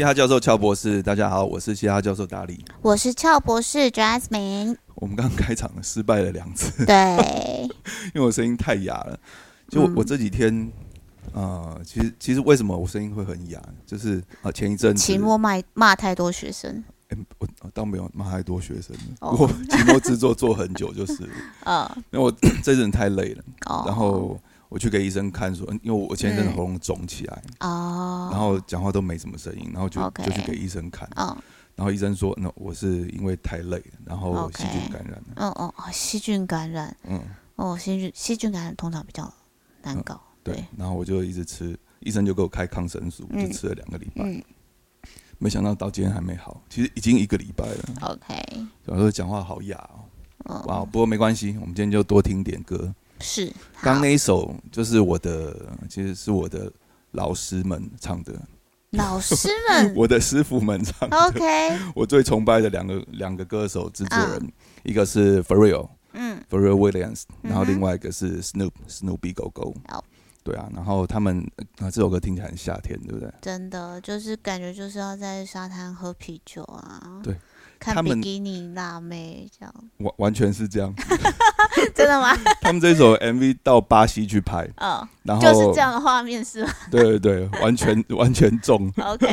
嘻哈教授俏博士，大家好，我是嘻哈教授达理。我是俏博士 Jasmine。我们刚开场失败了两次，对，因为我声音太哑了。就我这几天，呃，其实其实为什么我声音会很哑，就是啊，前一阵子期末骂骂太多学生，哎，我倒没有骂太多学生，哦。我期末制作做很久，就是嗯，因为我 这阵太累了，哦，然后我去给医生看说，因为我前一阵喉咙肿起来，哦，然后讲话都没什么声音，然后就就去给医生看，哦然后医生说，那我是因为太累了，然后细菌感染了，嗯哦哦，细菌感染，嗯，哦，细菌细菌感染通常比较难搞，对对，，然后我就一直吃，医生就给我开抗生素，嗯就吃了两个礼拜，嗯。没想到到今天还没好，其实已经一个礼拜了，，OK，有时候讲话好哑哦，嗯，哇，不过没关系，我们今天就多听点歌。是，刚那一首就是我的，其实是我的老师们唱的，老师们？我的师傅们唱的。，OK，我最崇拜的两个两个歌手制作人，一个是 Pharrell 嗯。Pharrell Williams，然后另外一个是 Snoop Snoopy Go 好。对啊，然后他们啊这首歌听起来很夏天，对不对？真的就是感觉就是要在沙滩喝啤酒啊，对，看比基尼辣妹这样，完完全是这样。真的吗？他们这首 MV 到巴西去拍，嗯，然后就是这样的画面是吗对对对，完全 完全中。？OK，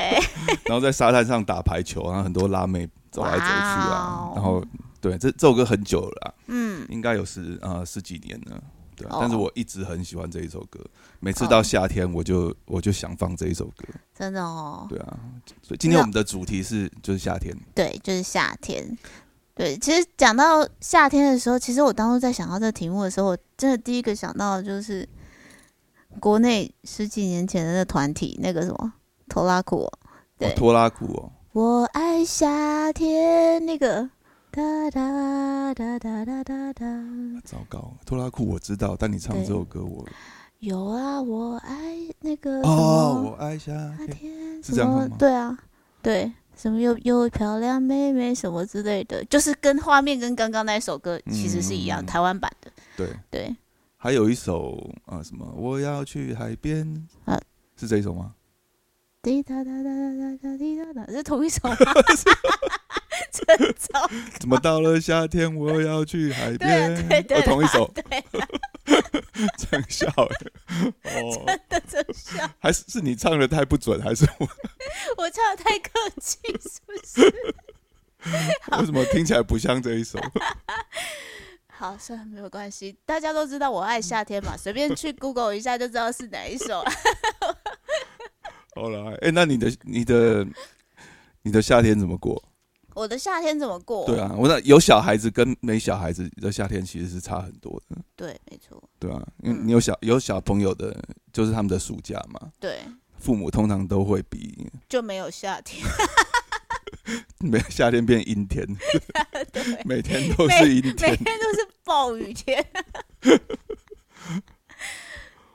然后在沙滩上打排球，然后很多辣妹走来走去啊。然后对，这这首歌很久了啦，嗯，应该有十呃十几年了。对但是我一直很喜欢这一首歌，每次到夏天我就我就想放这一首歌。真的哦，对啊，所以今天我们的主题是就是夏天。对，就是夏天。对，其实讲到夏天的时候，其实我当初在想到这个题目的时候，我真的第一个想到的就是国内十几年前的那个团体，那个什么拖拉库哦，对哦，拖拉库哦，我爱夏天那个哒哒哒哒哒哒哒，糟糕，拖拉库我知道，但你唱这首歌我有啊，我爱那个什哦，么我爱夏夏天。什么是这样吗对啊，对，什么又又漂亮妹妹什么之类的，就是跟画面跟刚刚那首歌其实是一样，嗯台湾版的。对，对，还有一首啊什么，我要去海边。啊。是这一首吗？滴答答答答答滴答答，是同一首吗？真糟，怎么到了夏天我要去海边？对同一首，对，真笑哎！哦，的真笑，还是是你唱的太不准，还是我 我唱的太客气，是不是？为什么听起来不像这一首？好，算了，没有关系，大家都知道我爱夏天嘛，随便去 Google 一下就知道是哪一首了。好了，哎，那你的你的你的夏天怎么过？我的夏天怎么过？对啊，我那有小孩子跟没小孩子的夏天其实是差很多的，对，没错，对啊，因为嗯你有小有小朋友的，就是他们的暑假嘛，对，父母通常都会比就没有夏天。每夏天变阴天，对，每天都每是阴每天天。都是暴雨天。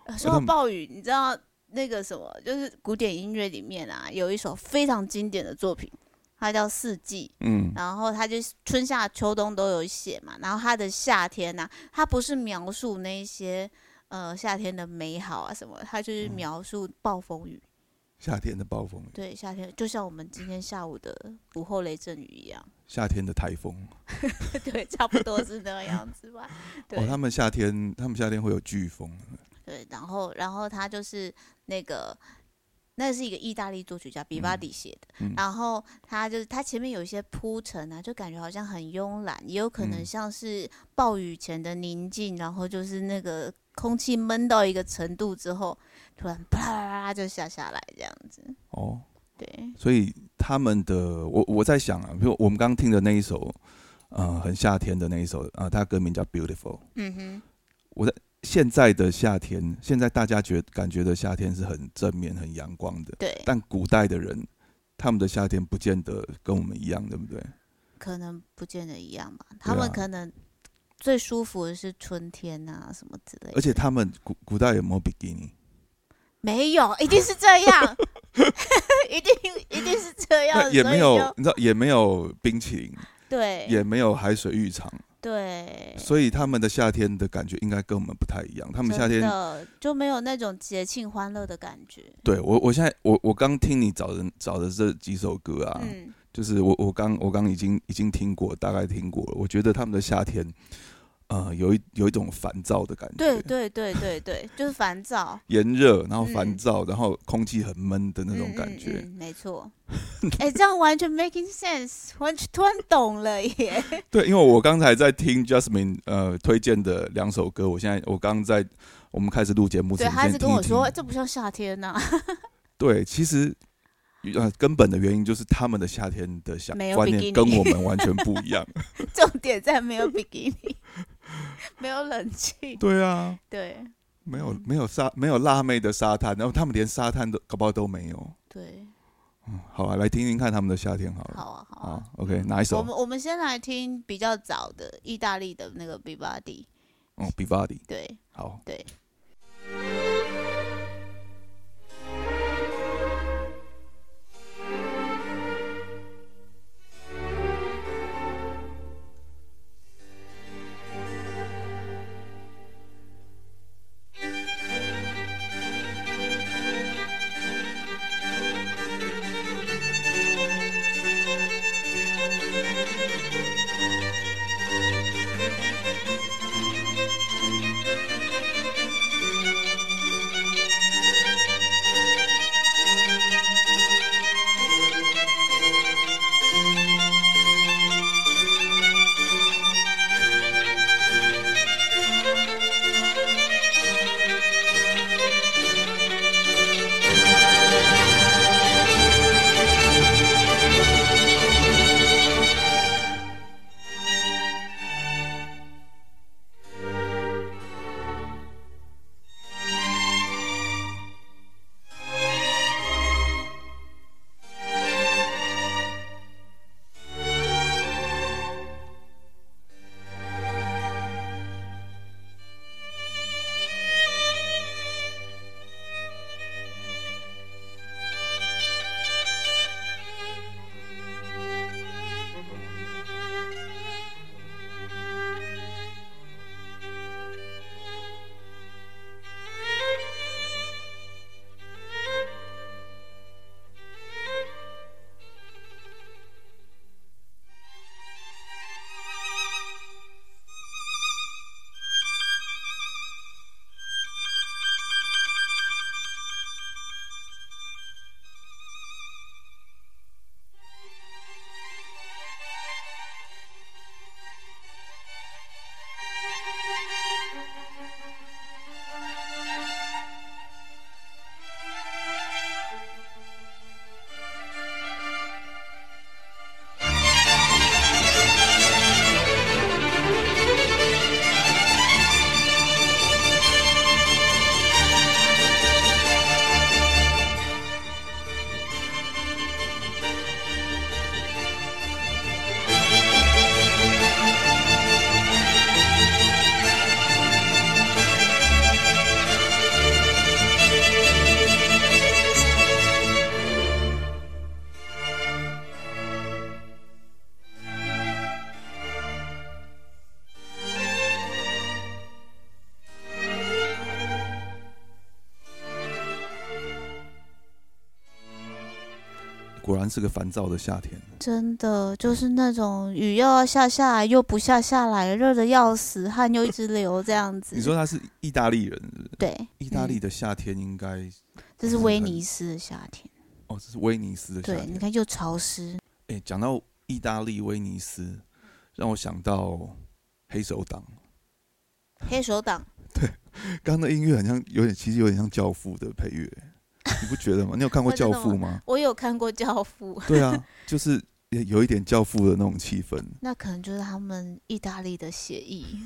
呃说到暴雨，你知道那个什么，就是古典音乐里面啊，有一首非常经典的作品，它叫《四季》。嗯，然后它就是春夏秋冬都有写嘛，然后它的夏天呢、它不是描述那些呃夏天的美好啊什么，它就是嗯描述暴风雨。夏天的暴风雨，对，夏天就像我们今天下午的午后雷阵雨一样，夏天的台风。对，差不多是那个样子吧。对，哦，他们夏天，他们夏天会有飓风。对，然后然后他就是那个，那是一个意大利作曲家比巴迪写的，嗯然后他就是他前面有一些铺陈啊，就感觉好像很慵懒，也有可能嗯像是暴雨前的宁静，然后就是那个空气闷到一个程度之后，突然啪啦啦啦就下下来这样子。哦，对，所以他们的，我我在想啊，比如我们刚刚听的那一首，呃，很夏天的那一首，啊、它歌名叫《Beautiful》。嗯哼，现在的夏天，现在大家觉感觉的夏天是很正面、很阳光的，对，但古代的人，他们的夏天不见得跟我们一样，对不对？可能不见得一样吧，他们可能最舒服的是春天啊什么之类的。而且他们古古代有没有比基尼？没有，一定是这样，一定一定是这样，也没有你知道，也没有冰淇淋，对，也没有海水浴场，对，所以他们的夏天的感觉应该跟我们不太一样。他们夏天的就没有那种节庆欢乐的感觉。对我，我现在我我刚听你找人找的这几首歌啊，嗯，就是我我刚我刚已经已经听过，大概听过了。我觉得他们的夏天，呃，有一有一种烦躁的感觉，对对对对对，就是烦躁炎热，然后烦嗯躁，然后空气很闷的那种感觉。嗯嗯嗯没错。哎、这样完全 making sense，完全突然懂了耶。对，因为我刚才在听 Jasmine 呃推荐的两首歌，我现在我刚刚在我们开始录节目之对，前，他一直跟我说，这不像夏天呐、对，其实呃根本的原因就是他们的夏天的想观念跟我们完全不一样。重点在没有比基尼，没有冷气。对啊，对没有嗯没有沙没有辣妹的沙滩，然后他们连沙滩都搞不好都没有。对，好啊，来听听看他们的夏天好了。好啊好啊啊。，OK，哪一首我首？们我们先来听比较早的意大利的那个 b i b a d i 哦 b i v a d i 对好。对。是个烦躁的夏天。真的就是那种雨又要下下来，又不下下来，热的要死，汗又一直流这样子。你说他是意大利人是是对，意大利嗯的夏天应该、这是威尼斯的夏天，哦，这是威尼斯的夏对，你。看又潮湿，哎、讲到意大利威尼斯，让我想到黑手党。黑手党对刚刚的音乐很像，有点其实有点像《教父》的配乐，你不觉得吗？你有看过《教父》吗？我有看过《教父》，对啊，就是也有一点教父的那种气氛。那可能就是他们意大利的协议。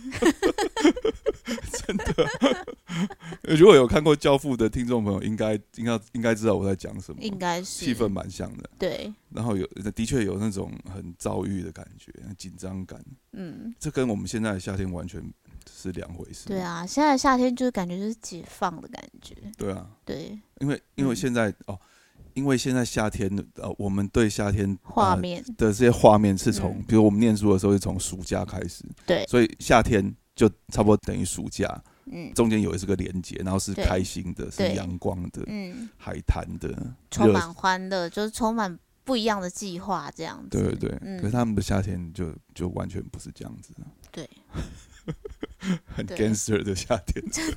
如果有看过《教父》的听众朋友，应该应该应该知道我在讲什么。应该是气氛蛮像的，对，然后有的确有那种很遭遇的感觉，紧张感。嗯，这跟我们现在的夏天完全是两回事。对，啊，现在夏天就是感觉就是解放的感觉，对啊，对，因为因为嗯。现在、哦，因为现在夏天，呃，我们对夏天呃画面，的这些画面是从，嗯。比如我们念书的时候是从暑假开始，对，所以夏天就差不多等于暑假，嗯。中间有一个连接，然后是开心的，是对。阳光的，嗯，海滩的，充满欢乐，就是充满不一样的计划这样子。对对对。嗯。可是他们的夏天就就完全不是这样子，对，很 gangster 的夏天，真的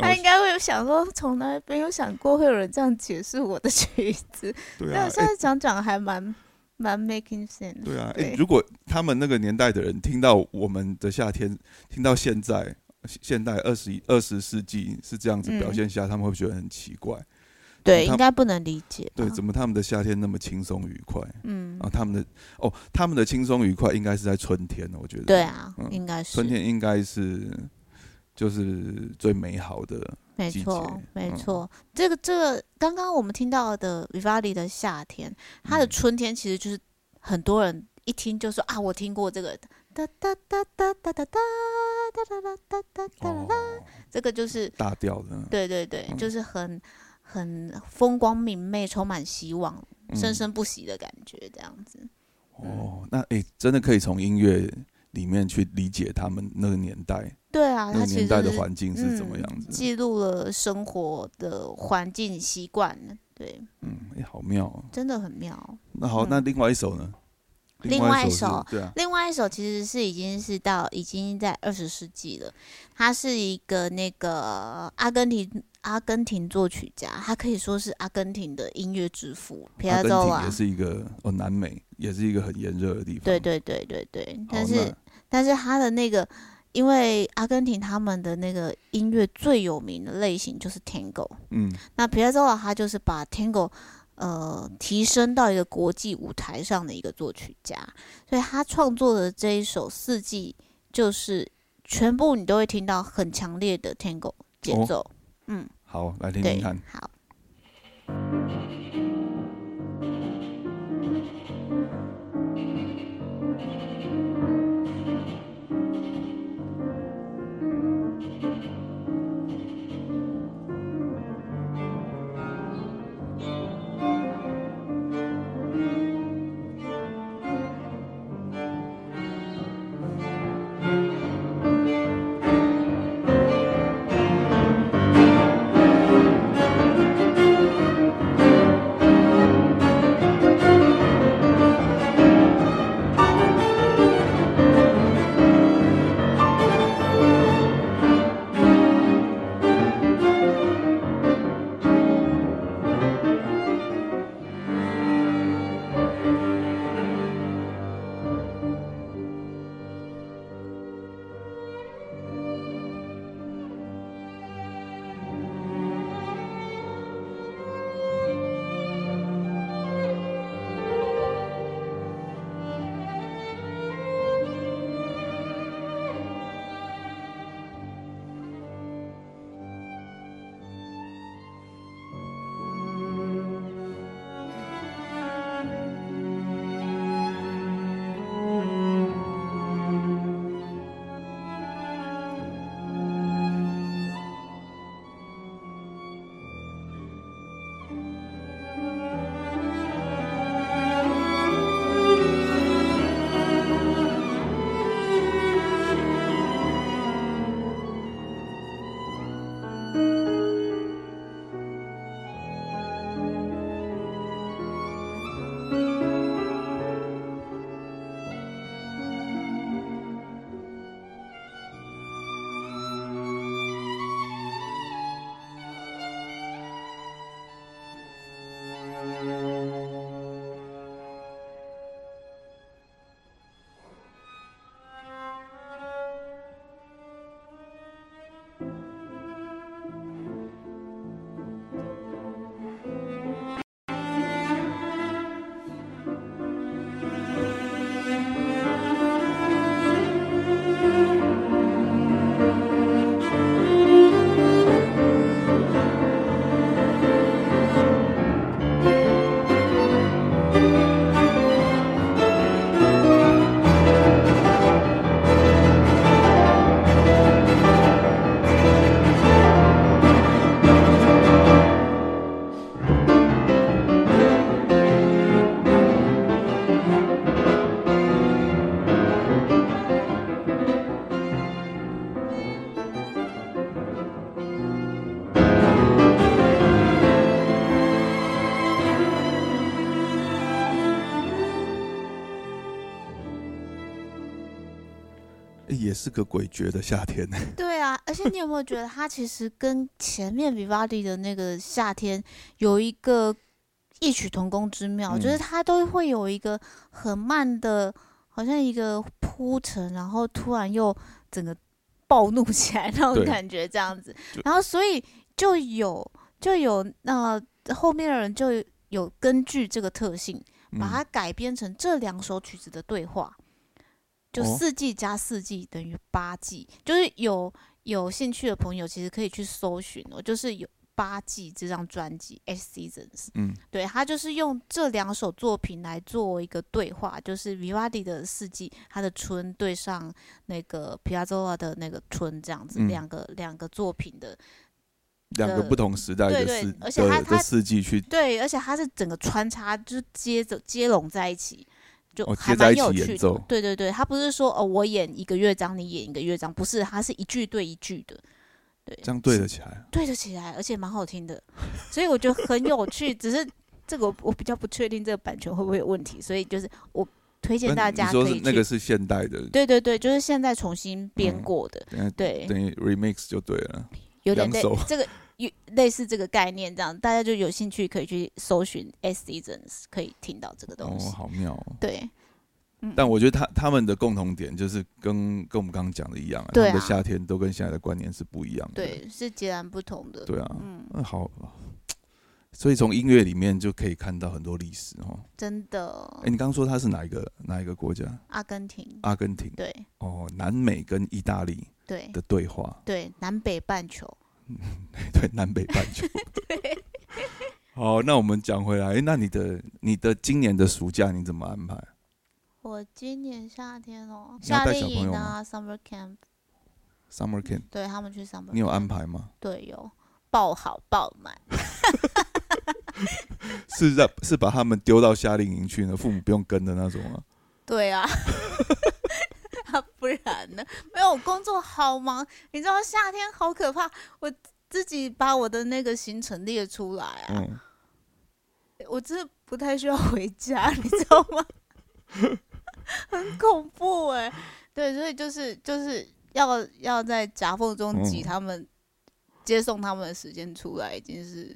他应该会有想说，从来没有想过会有人这样解释我的曲子。对啊但我，现在讲讲还蛮蛮 making sense。对啊，如果他们那个年代的人听到我们的夏天，听到现在现代二十一二十世纪是这样子表现下，他们会觉得很奇怪？对，应该不能理解。对，怎么他们的夏天那么轻松愉快？嗯，啊，他们的哦，他们的轻松愉快应该是在春天呢，我觉得。对啊，应该是春天，应该是就是最美好的。没错，没错。这个，这个，刚刚我们听到的 Vivaldi 的夏天，他的春天其实就是很多人一听就说啊，我听过这个哒哒哒哒哒哒哒哒哒哒哒哒哒，这个就是大调的。对对对，就是很。很风光明媚，充满希望，嗯生生不息的感觉，这样子。哦，那哎、真的可以从音乐里面去理解他们那个年代，对啊，那个年代的环境是怎么样子。记录了生活的环境习惯，对，嗯，哎、好妙、哦。真的很妙。那好，嗯那另外一首呢？另外一是首对啊，另外一首其实是已经是到已经在二十世纪了，它是一个那个阿根廷阿根廷作曲家，他可以说是阿根廷的音乐之父皮亚佐瓦廷也。是一个哦，南美也是一个很炎热的地方。对对对对对，但是但是他的那个，因为阿根廷他们的那个音乐最有名的类型就是 Tango，嗯，那皮亚佐瓦他就是把 Tango 呃提升到一个国际舞台上的一个作曲家，所以他创作的这一首《四季》就是全部你都会听到很强烈的 Tango 节哦奏，嗯，好，来听听看。，好。是个诡谲的夏天。对啊，而且你有没有觉得它其实跟前面 Vivaldi 的那个夏天有一个异曲同工之妙，嗯就是它都会有一个很慢的，好像一个铺陈，然后突然又整个暴怒起来那种感觉，这样子。然后所以就有就有那、后面的人就有根据这个特性，把它嗯改编成这两首曲子的对话，就哦。四季加四季等于八季。就是有有兴趣的朋友，其实可以去搜寻哦，就是有八季这张专辑《Eight Seasons》，嗯。对，他就是用这两首作品来做一个对话，就是 Vivaldi 的四季，他的春对上那个 Piazzolla 的那个春，这样子，嗯。两个两个作品的两个不同时代对对的四而且它它的的四季去对，而且它是整个穿插，就是接着接拢在一起，就哦还蛮有趣的。对对对，他不是说哦，我演一个乐章，你演一个乐章，不是，他是一句对一句的，对，这样对是得起来。对得起来，而且蛮好听的，所以我觉得很有趣。只是这个我我比较不确定这个版权会不会有问题，所以就是我推荐大家可以去。是那个是现代的，对对对，就是现在重新编嗯过的，对，等于 remix 就对了。有点类这个有类似这个概念，这样大家就有兴趣可以去搜寻 S Seasons，可以听到这个东西哦，好妙哦。对，嗯但我觉得他他们的共同点就是跟跟我们刚刚讲的一样啊，他对啊们的夏天都跟现在的观念是不一样的。对，是截然不同的。对啊，嗯，嗯，好。所以从音乐里面就可以看到很多历史哦。真的哎、，你刚刚说他是哪一个哪一个国家？阿根廷，阿根廷对哦，南美跟意大利对的对话，对，南北半球。对南北半球。好，那我们讲回来，那你的你的今年的暑假你怎么安排？我今年夏天哦，夏令营啊，summer camp，Summer Camp，对他们去 summer，你有 camp 安排吗？对，有爆好爆满。是让是把他们丢到夏令营去呢？父母不用跟的那种吗？对啊，啊，不然呢？没有，我工作好忙，你知道夏天好可怕，我自己把我的那个行程列出来啊，嗯，我真的不太需要回家，你知道吗？很恐怖哎、对，所以就是就是要要在夹缝中挤嗯。他们、接送他们的时间出来，已经是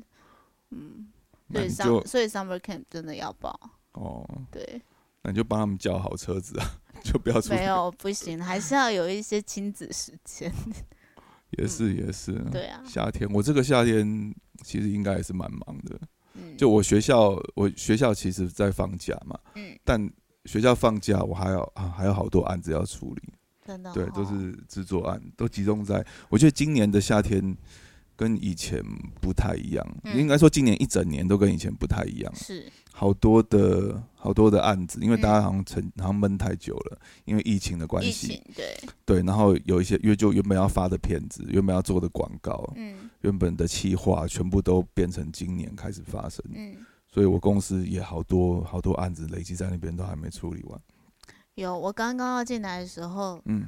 嗯，所以那你 sum 就所以 summer camp 真的要报，哦，对，那你就帮他们叫好车子啊，就不要出没有不行，还是要有一些亲子时间，也是也是，对啊，夏天我这个夏天其实应该也是蛮忙的。嗯，就我学校，我学校其实在放假嘛，嗯，但学校放假我还有啊还有好多案子要处理，对，真的哦都是制作案，都集中在。我觉得今年的夏天跟以前不太一样，嗯应该说今年一整年都跟以前不太一样，是好多的好多的案子，因为大家嗯。好像沉好像闷太久了，因为疫情的关疫系，情，对，对，然后有一些因为就原本要发的片子，原本要做的广告，嗯。原本的企划全部都变成今年开始发生，嗯，所以我公司也好多好多案子累积在那边都还没处理完。有，我刚刚要进来的时候，嗯，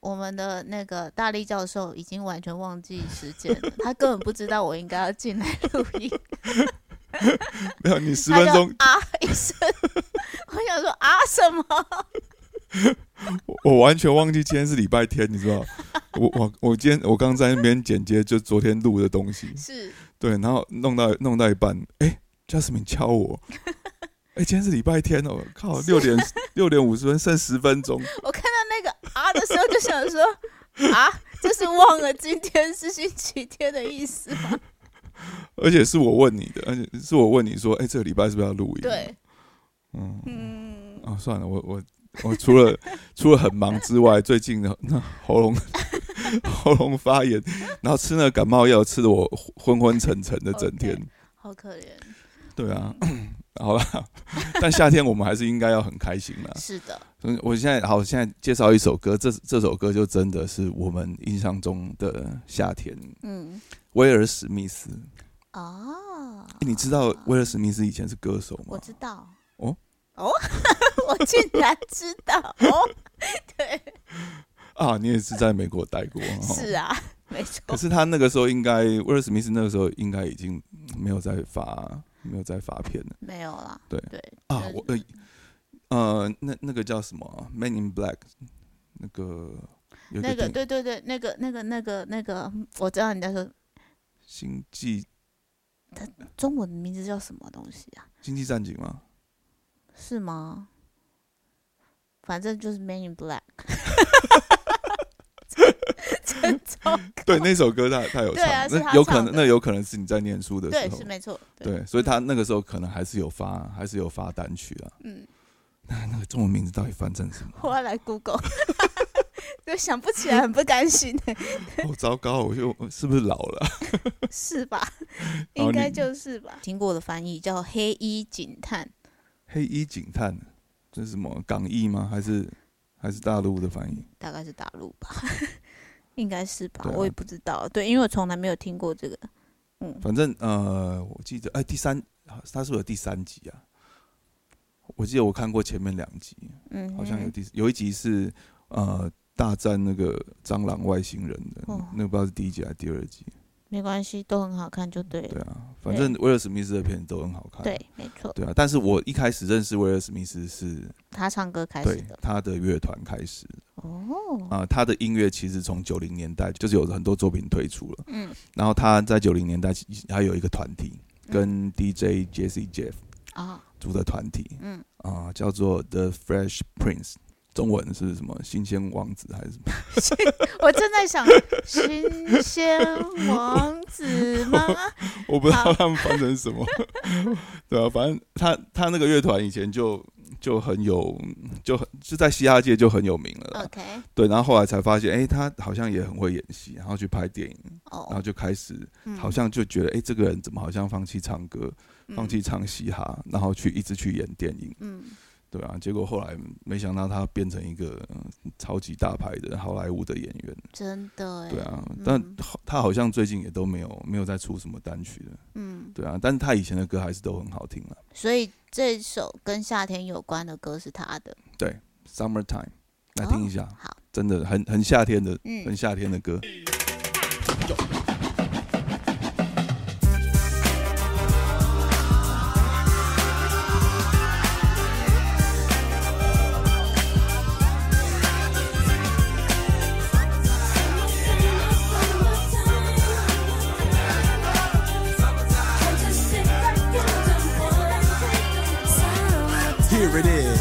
我们的那个大力教授已经完全忘记时间了，他根本不知道我应该要进来录音，没有，你十分钟，啊一声，我想说啊什么？我我完全忘记今天是礼拜天，你知道？我我我今天我刚在那边剪接，就昨天录的东西，是对，然后弄到弄到一半，哎、s t i n 敲我，哎、今天是礼拜天哦，靠，六点六点五十分，剩十分钟，我看到那个啊的时候就想说啊，就是忘了今天是星期天的意思吗？而且是我问你的，而且是我问你说，哎、这个礼拜是不是要录音？，对，嗯，嗯，啊，算了，我我我除了除了很忙之外，最近的那喉咙喉咙发炎，然后吃那个感冒药，吃的我昏昏沉沉的整天。好可怜。对啊，好了，但夏天我们还是应该要很开心啦。是的，所以我现在好，现在介绍一首歌，这这首歌就真的是我们印象中的夏天。嗯，威尔史密斯，哦，欸你知道威尔史密斯以前是歌手吗？我知道。哦哦，我竟然知道哦，对，啊，你也是在美国待过，哦是啊，没错可。是他那个时候应该，威尔史密斯那个时候应该已经没有在发，没有在发片了没有啦，对对啊。我呃呃，那那个叫什么啊《Man in Black》，那个那个对对对，那个那个那个那个，我知道你在说星际中文名字叫什么东西啊？星际战警吗？是吗？反正就是 Man in Black，真糟糕。对，那首歌他他有唱，那有可能那有可能是你在念书的时，候是，没错。对，所以他那个时候可能还是有发，还是有发单曲啊。嗯，那那个中文名字到底翻成什么？我要来 Google，就想不起来，很不甘心欸好糟糕，我就是不是老了啊？是吧？应该就是吧。听过的翻译叫黑衣警探，黑衣警探，这是什么港译吗？还是还是大陆的翻译？大概是大陆吧，应该是吧，啊我也不知道。对，因为我从来没有听过这个。嗯，反正呃，我记得哎，第三，他是不是有第三集啊？我记得我看过前面两集，嗯，好像有第有一集是呃大战那个蟑螂外星人的，哦那个不知道是第一集还是第二集。没关系，都很好看就对了。对啊，反正威尔史密斯的片都很好看。对，没错，对啊，但是我一开始认识威尔史密斯是他唱歌开始对的。他的乐团开始。哦，啊、他的音乐其实从九零年代就是有很多作品推出了，嗯，然后他在九零年代还有一个团体跟 DJ Jesse Jeff 啊，组的团体。嗯，啊、叫做 The Fresh Prince，中文是什么？新鲜王子还是什么？我正在想新鲜王子吗？我不知道他们翻成什么。对啊，反正他他那个乐团以前就就很有，就很就在嘻哈界就很有名了啦。OK，对，然后后来才发现，哎、他好像也很会演戏，然后去拍电影，然后哦，就开始嗯好像就觉得，哎、这个人怎么好像放弃唱歌，放弃唱嘻哈，然后去一直去演电影，嗯，对啊，结果后来没想到他变成一个呃超级大牌的好莱坞的演员，真的哎，对啊，但嗯他好像最近也都没有没有再出什么单曲了，嗯，对啊，但是他以前的歌还是都很好听了所以这首跟夏天有关的歌是他的。对，Summertime，来听一下，好，真的很很夏天的，嗯。很夏天的歌。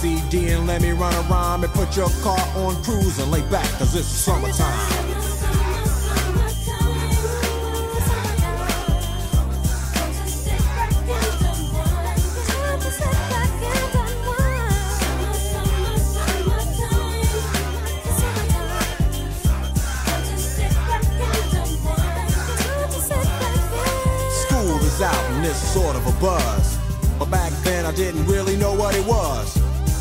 CD and let me run a rhyme and put your car on cruise and lay back, cause it's summertime. School is out and it's sort of a buzz. But back then I didn't really know what it was.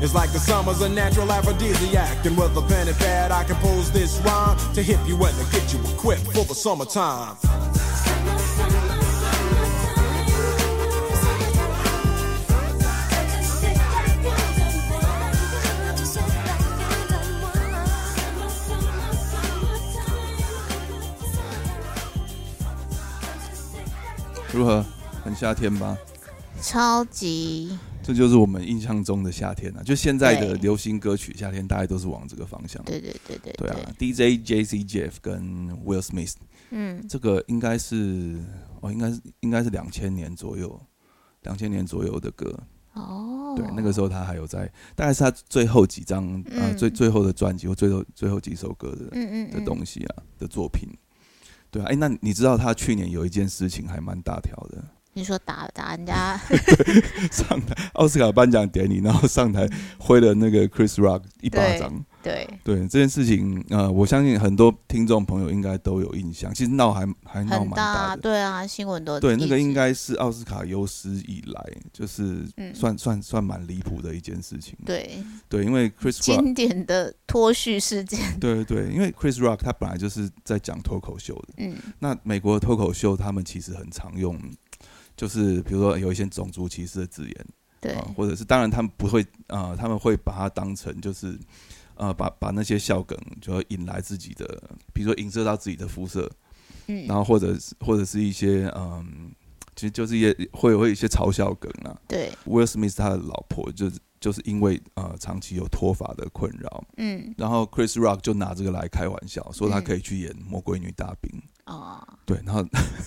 It's like the summer's a natural aphrodisiac. And with a pen and pad, I compose this rhyme to hip you and to get you equipped for the summertime. Summertime. 如何？很夏天吧？超级 这就是我们印象中的夏天啊！就现在的流行歌曲，夏天大概都是往这个方向。对对对对对啊，DJ JC Jeff 跟 Will Smith 嗯这个应该是哦，应该是应该是两千年左右，两千年左右的歌。哦，对，那个时候他还有在，大概是他最后几张啊嗯最最后的专辑或最后最后几首歌的的嗯嗯的东西啊的作品。对啊，哎，那你知道他去年有一件事情还蛮大条的，你说打打人家，上台奥斯卡颁奖典礼，然后上台挥了那个 Chris Rock 一巴掌。对，对这件事情，呃，我相信很多听众朋友应该都有印象。其实闹还还闹蛮很大。对啊，新闻都对，那个应该是奥斯卡有史以来就是嗯算、算算蛮离谱的一件事情。对对，因为 Chris Rock，经典的脱序事件，对对对，因为 Chris Rock 他本来就是在讲脱口秀的。嗯那美国的脱口秀，他们其实很常用，就是比如说有一些种族歧视的字眼，对。啊，或者是当然他们不会，呃，他们会把它当成就是，呃，把把那些笑梗就引来自己的，比如说影射到自己的肤色，嗯。然后或者是或者是一些嗯，其实就是一些会有一些嘲笑梗啊。对，Will Smith 他的老婆就是就是因为呃长期有脱发的困扰，嗯。然后 Chris Rock 就拿这个来开玩笑，说他嗯。可以去演魔鬼女大兵。哦，对，然后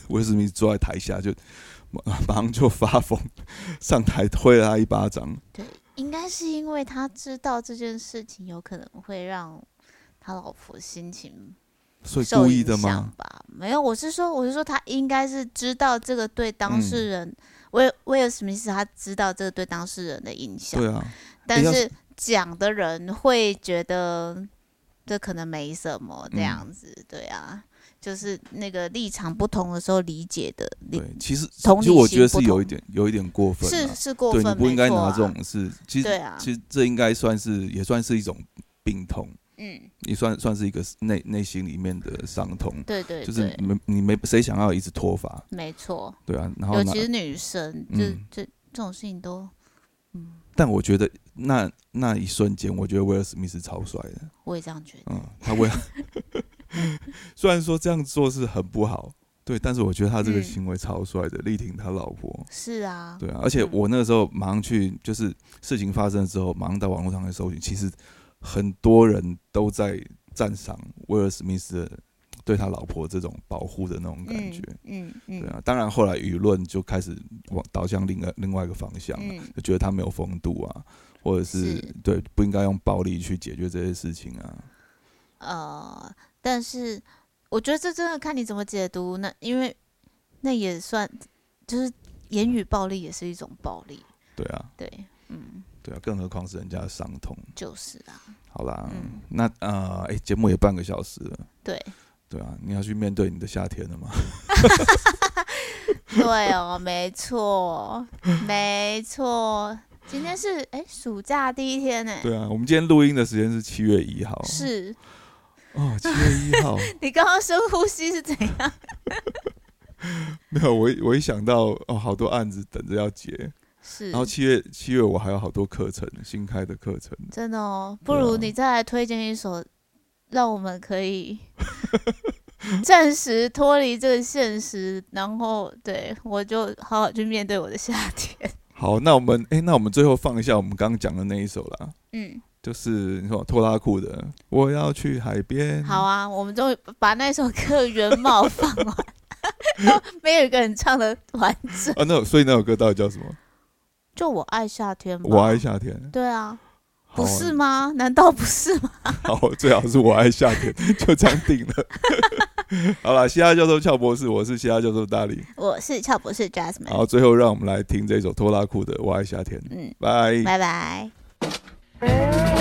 威尔史密斯坐在台下就马马上就发疯，上台推了他一巴掌。对，应该是因为他知道这件事情有可能会让他老婆心情所以故意的吗？响吧？没有，我是说，我是说，他应该是知道这个对当嗯事人，威威尔史密斯他知道这个对当事人的影响，对啊，但是讲的人会觉得这可能没什么这嗯样子，对啊，就是那个立场不同的时候理解的，对，其实其实我觉得是有一点有一点过分是啊。是过分，对你不应该拿这种事，其实对啊，其实这应该算是也算是一种病痛，嗯，也算算是一个内内心里面的伤痛，对对就是对，没你没谁想要一直脱发，没错，对啊，然后尤其是女生，这嗯这这种事情都，嗯但我觉得那那一瞬间，我觉得威尔史密斯超帅的，我也这样觉得，嗯，他为 虽然说这样做是很不好，对，但是我觉得他这个嗯。行为超帅的，力挺他老婆，是啊，对啊，而且嗯。我那个时候马上去，就是事情发生之后，马上到网络上去搜寻，其实很多人都在赞赏威尔史密斯的对他老婆这种保护的那种感觉，嗯嗯嗯。对啊，当然后来舆论就开始往导向另外另外一个方向了，嗯，就觉得他没有风度啊，或者是是。对不应该用暴力去解决这些事情啊，呃，但是我觉得这真的看你怎么解读，那因为那也算就是言语暴力也是一种暴力，对啊，对，嗯，对啊，更何况是人家的伤痛。就是啊，好啦，嗯。那呃，哎、节目也半个小时了，对。对啊，你要去面对你的夏天了吗？对哦，没错，没错。今天是哎暑假第一天呢，对啊，我们今天录音的时间是七月一号，是哦，七月一号，你刚刚深呼吸是怎样？没有我一我一想到哦，好多案子等着要结，是。然后七月七月我还有好多课程，新开的课程，真的哦，不如你再来推荐一首，让我们可以 暂时脱离这个现实，然后对我就好好去面对我的夏天。好，那我们哎、那我们最后放一下我们刚刚讲的那一首啦，嗯，就是你说拖拉裤的《我要去海边》。好啊，我们终于把那首歌原貌放完，没有一个人唱的完整。啊，那所以那首歌到底叫什么？就我爱夏天吧，我爱夏天，对啊，不是吗？难道不是吗？好，最好是我爱夏天，就这样定了。好了，西哈教授俏博士，我是西哈教授大力。我是俏博士 Jasmine，好，最后让我们来听这首拖拉裤的《我爱夏天》，嗯，拜。拜拜。小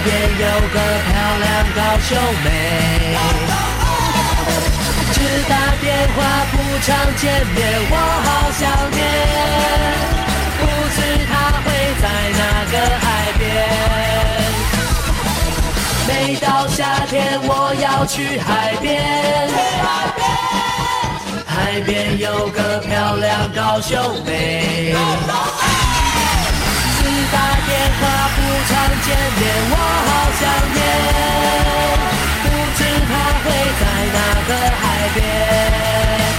海边有个漂亮高秀美，只打电话不常见面，我好想念。不知她会在哪个海边？每到夏天我要去海边，海边海边有个漂亮高秀美。打电话不常见面我好想念不知她会在哪个海边。